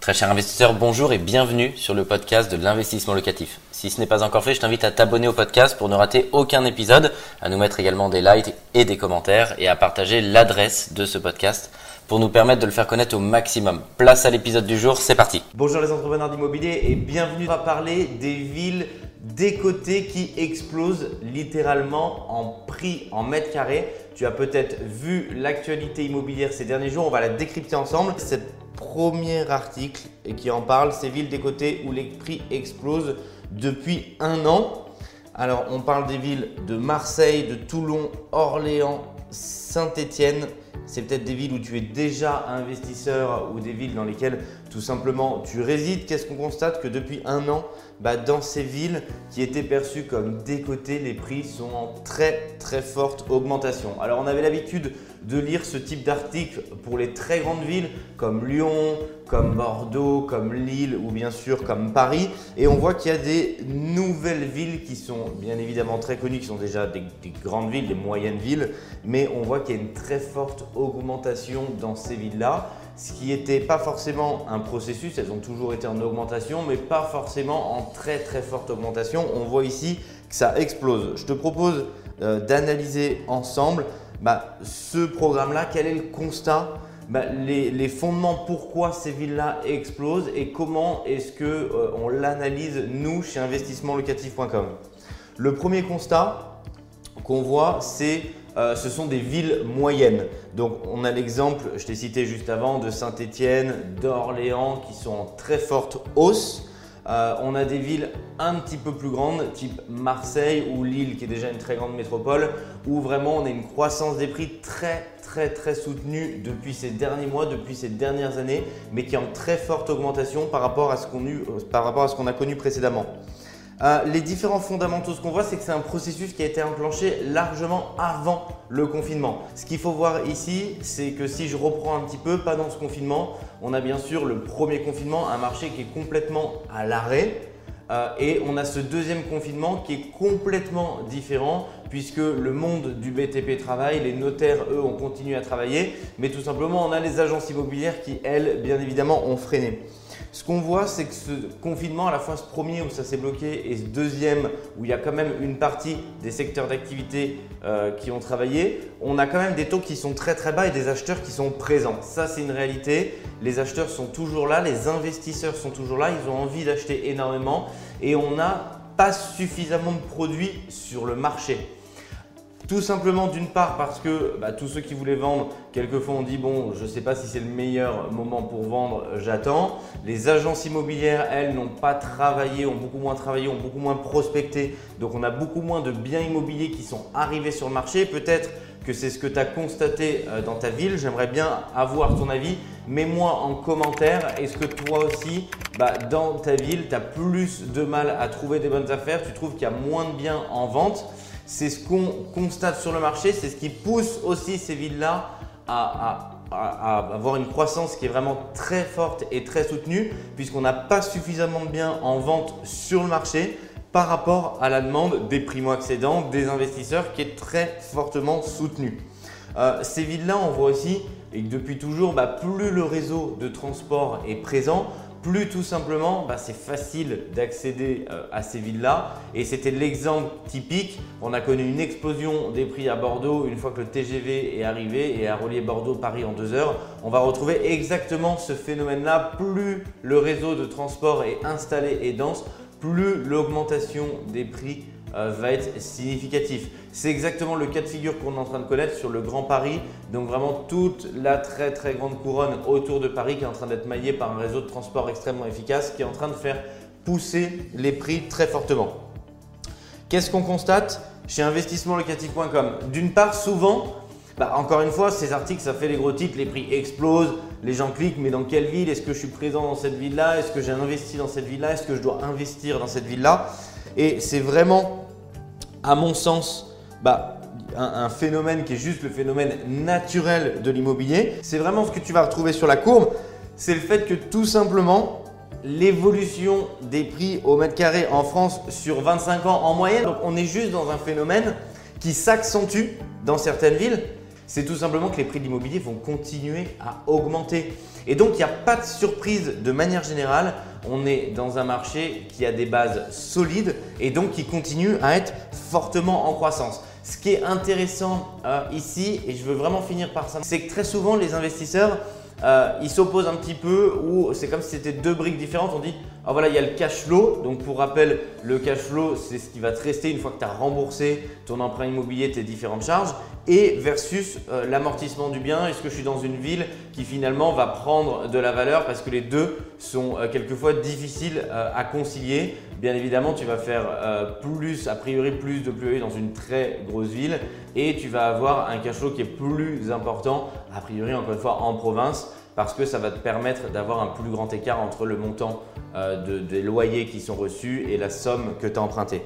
Très cher investisseur, bonjour et bienvenue sur le podcast de l'investissement locatif. Si ce n'est pas encore fait, je t'invite à t'abonner au podcast pour ne rater aucun épisode, à nous mettre également des likes et des commentaires et à partager l'adresse de ce podcast pour nous permettre de le faire connaître au maximum. Place à l'épisode du jour, c'est parti. Bonjour les entrepreneurs d'immobilier et bienvenue à parler des villes décotées qui explosent littéralement en prix en mètre carré. Tu as peut-être vu l'actualité immobilière ces derniers jours, on va la décrypter ensemble. Premier article et qui en parle, ces villes des côtés où les prix explosent depuis un an. Alors on parle des villes de Marseille, de Toulon, Orléans, Saint-Étienne. C'est peut-être des villes où tu es déjà investisseur ou des villes dans lesquelles tout simplement tu résides. Qu'est-ce qu'on constate Que depuis un an, bah, dans ces villes qui étaient perçues comme décotées, les prix sont en très très forte augmentation. Alors on avait l'habitude de lire ce type d'article pour les très grandes villes comme Lyon, comme Bordeaux, comme Lille ou bien sûr comme Paris. Et on voit qu'il y a des nouvelles villes qui sont bien évidemment très connues, qui sont déjà des, des grandes villes, des moyennes villes, mais on voit qu'il y a une très forte augmentation dans ces villes-là ce qui n'était pas forcément un processus, elles ont toujours été en augmentation, mais pas forcément en très très forte augmentation. On voit ici que ça explose. Je te propose euh, d'analyser ensemble bah, ce programme-là, quel est le constat, bah, les, fondements, pourquoi ces villes-là explosent et comment est-ce qu'on euh, on l'analyse nous chez investissementlocatif.com. Le premier constat qu'on voit, c'est euh, ce sont des villes moyennes. Donc on a l'exemple, je t'ai cité juste avant, de Saint-Étienne, d'Orléans qui sont en très forte hausse. Euh, on a des villes un petit peu plus grandes, type Marseille ou Lille, qui est déjà une très grande métropole, où vraiment on a une croissance des prix très très très soutenue depuis ces derniers mois, depuis ces dernières années, mais qui est en très forte augmentation par rapport à ce qu'on a connu précédemment. Euh, les différents fondamentaux, ce qu'on voit, c'est que c'est un processus qui a été enclenché largement avant le confinement. Ce qu'il faut voir ici, c'est que si je reprends un petit peu, pendant ce confinement, on a bien sûr le premier confinement, un marché qui est complètement à l'arrêt. Euh, et on a ce deuxième confinement qui est complètement différent puisque le monde du BTP travaille, les notaires, eux, ont continué à travailler, mais tout simplement, on a les agences immobilières qui, elles, bien évidemment, ont freiné. Ce qu'on voit, c'est que ce confinement, à la fois ce premier où ça s'est bloqué et ce deuxième où il y a quand même une partie des secteurs d'activité euh, qui ont travaillé, on a quand même des taux qui sont très très bas et des acheteurs qui sont présents. Ça, c'est une réalité. Les acheteurs sont toujours là, les investisseurs sont toujours là, ils ont envie d'acheter énormément et on n'a pas suffisamment de produits sur le marché. Tout simplement d'une part parce que bah, tous ceux qui voulaient vendre, quelquefois on dit bon, je ne sais pas si c'est le meilleur moment pour vendre, j'attends. Les agences immobilières, elles, n'ont pas travaillé, ont beaucoup moins travaillé, ont beaucoup moins prospecté. Donc on a beaucoup moins de biens immobiliers qui sont arrivés sur le marché. Peut-être que c'est ce que tu as constaté euh, dans ta ville. J'aimerais bien avoir ton avis. Mets-moi en commentaire, est-ce que toi aussi, bah, dans ta ville, tu as plus de mal à trouver des bonnes affaires? Tu trouves qu'il y a moins de biens en vente? C'est ce qu'on constate sur le marché, c'est ce qui pousse aussi ces villes-là à, avoir une croissance qui est vraiment très forte et très soutenue, puisqu'on n'a pas suffisamment de biens en vente sur le marché par rapport à la demande des primo-accédants, des investisseurs qui est très fortement soutenue. Euh, ces villes-là, on voit aussi et depuis toujours, bah, plus le réseau de transport est présent, plus tout simplement, bah, c'est facile d'accéder euh, à ces villes-là. Et c'était l'exemple typique. On a connu une explosion des prix à Bordeaux une fois que le TGV est arrivé et a relié Bordeaux-Paris en deux heures. On va retrouver exactement ce phénomène-là. Plus le réseau de transport est installé et dense, plus l'augmentation des prix euh, va être significatif. C'est exactement le cas de figure qu'on est en train de connaître sur le Grand Paris. Donc vraiment toute la très très grande couronne autour de Paris qui est en train d'être maillée par un réseau de transport extrêmement efficace qui est en train de faire pousser les prix très fortement. Qu'est-ce qu'on constate chez investissementlocatif.com D'une part, souvent, bah, encore une fois, ces articles, ça fait les gros titres, les prix explosent, les gens cliquent, mais dans quelle ville? Est-ce que je suis présent dans cette ville-là? Est-ce que j'ai investi dans cette ville-là? Est-ce que je dois investir dans cette ville-là? Et c'est vraiment, à mon sens, bah, un, phénomène qui est juste le phénomène naturel de l'immobilier. C'est vraiment ce que tu vas retrouver sur la courbe. C'est le fait que tout simplement, l'évolution des prix au mètre carré en France sur 25 ans en moyenne, donc on est juste dans un phénomène qui s'accentue dans certaines villes c'est tout simplement que les prix de l'immobilier vont continuer à augmenter. Et donc, il n'y a pas de surprise de manière générale. On est dans un marché qui a des bases solides et donc qui continue à être fortement en croissance. Ce qui est intéressant euh, ici, et je veux vraiment finir par ça, c'est que très souvent les investisseurs euh, ils s'opposent un petit peu ou c'est comme si c'était deux briques différentes. On dit, ah voilà, il y a le cash flow. Donc pour rappel, le cash flow, c'est ce qui va te rester une fois que tu as remboursé ton emprunt immobilier, tes différentes charges. Et versus euh, l'amortissement du bien. Est-ce que je suis dans une ville qui finalement va prendre de la valeur parce que les deux sont euh, quelquefois difficiles à concilier. Bien évidemment, tu vas faire plus, a priori plus de plus dans une très grosse ville et tu vas avoir un cash flow qui est plus important, a priori encore une fois en province parce que ça va te permettre d'avoir un plus grand écart entre le montant euh, des loyers qui sont reçus et la somme que tu as empruntée.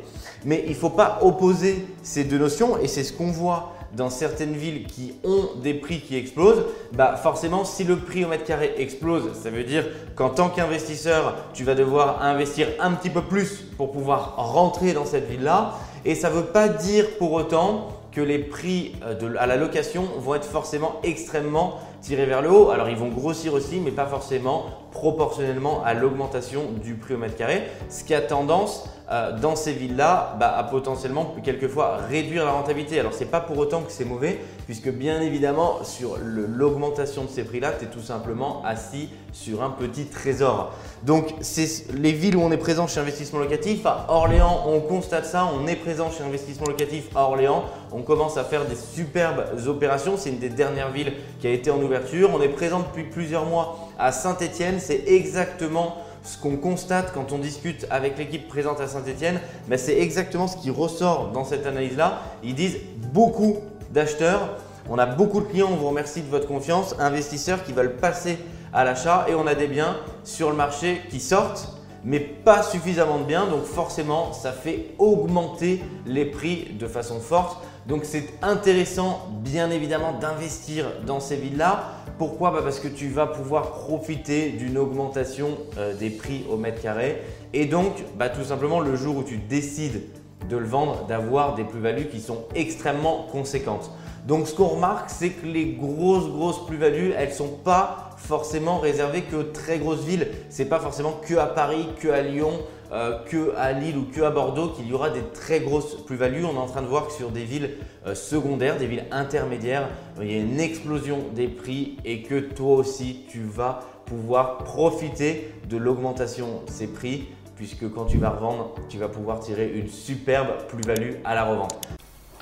Mais il ne faut pas opposer ces deux notions et c'est ce qu'on voit dans certaines villes qui ont des prix qui explosent, bah forcément si le prix au mètre carré explose, ça veut dire qu'en tant qu'investisseur, tu vas devoir investir un petit peu plus pour pouvoir rentrer dans cette ville-là. Et ça ne veut pas dire pour autant que les prix euh, à la location vont être forcément extrêmement tirés vers le haut. Alors ils vont grossir aussi, mais pas forcément proportionnellement à l'augmentation du prix au mètre carré, ce qui a tendance euh, dans ces villes-là bah, à potentiellement quelquefois réduire la rentabilité. Alors c'est pas pour autant que c'est mauvais, puisque bien évidemment sur l'augmentation de ces prix-là, tu es tout simplement assis sur un petit trésor. Donc c'est les villes où on est présent chez Investissement Locatif. À Orléans, on constate ça, on est présent chez Investissement Locatif à Orléans. On commence à faire des superbes opérations. C'est une des dernières villes qui a été en ouverture. On est présent depuis plusieurs mois à Saint-Étienne. C'est exactement ce qu'on constate quand on discute avec l'équipe présente à Saint-Etienne, ben, c'est exactement ce qui ressort dans cette analyse-là. Ils disent beaucoup d'acheteurs, on a beaucoup de clients, on vous remercie de votre confiance, investisseurs qui veulent passer à l'achat et on a des biens sur le marché qui sortent mais pas suffisamment de biens, donc forcément ça fait augmenter les prix de façon forte. Donc c'est intéressant bien évidemment d'investir dans ces villes-là. Pourquoi bah, Parce que tu vas pouvoir profiter d'une augmentation euh, des prix au mètre carré et donc bah, tout simplement le jour où tu décides de le vendre, d'avoir des plus-values qui sont extrêmement conséquentes. Donc ce qu'on remarque, c'est que les grosses, grosses plus-values, elles ne sont pas forcément réservées que très grosses villes. Ce n'est pas forcément que à Paris, que à Lyon, euh, que à Lille ou que à Bordeaux qu'il y aura des très grosses plus-values. On est en train de voir que sur des villes euh, secondaires, des villes intermédiaires, il y a une explosion des prix et que toi aussi, tu vas pouvoir profiter de l'augmentation de ces prix puisque quand tu vas revendre, tu vas pouvoir tirer une superbe plus-value à la revente.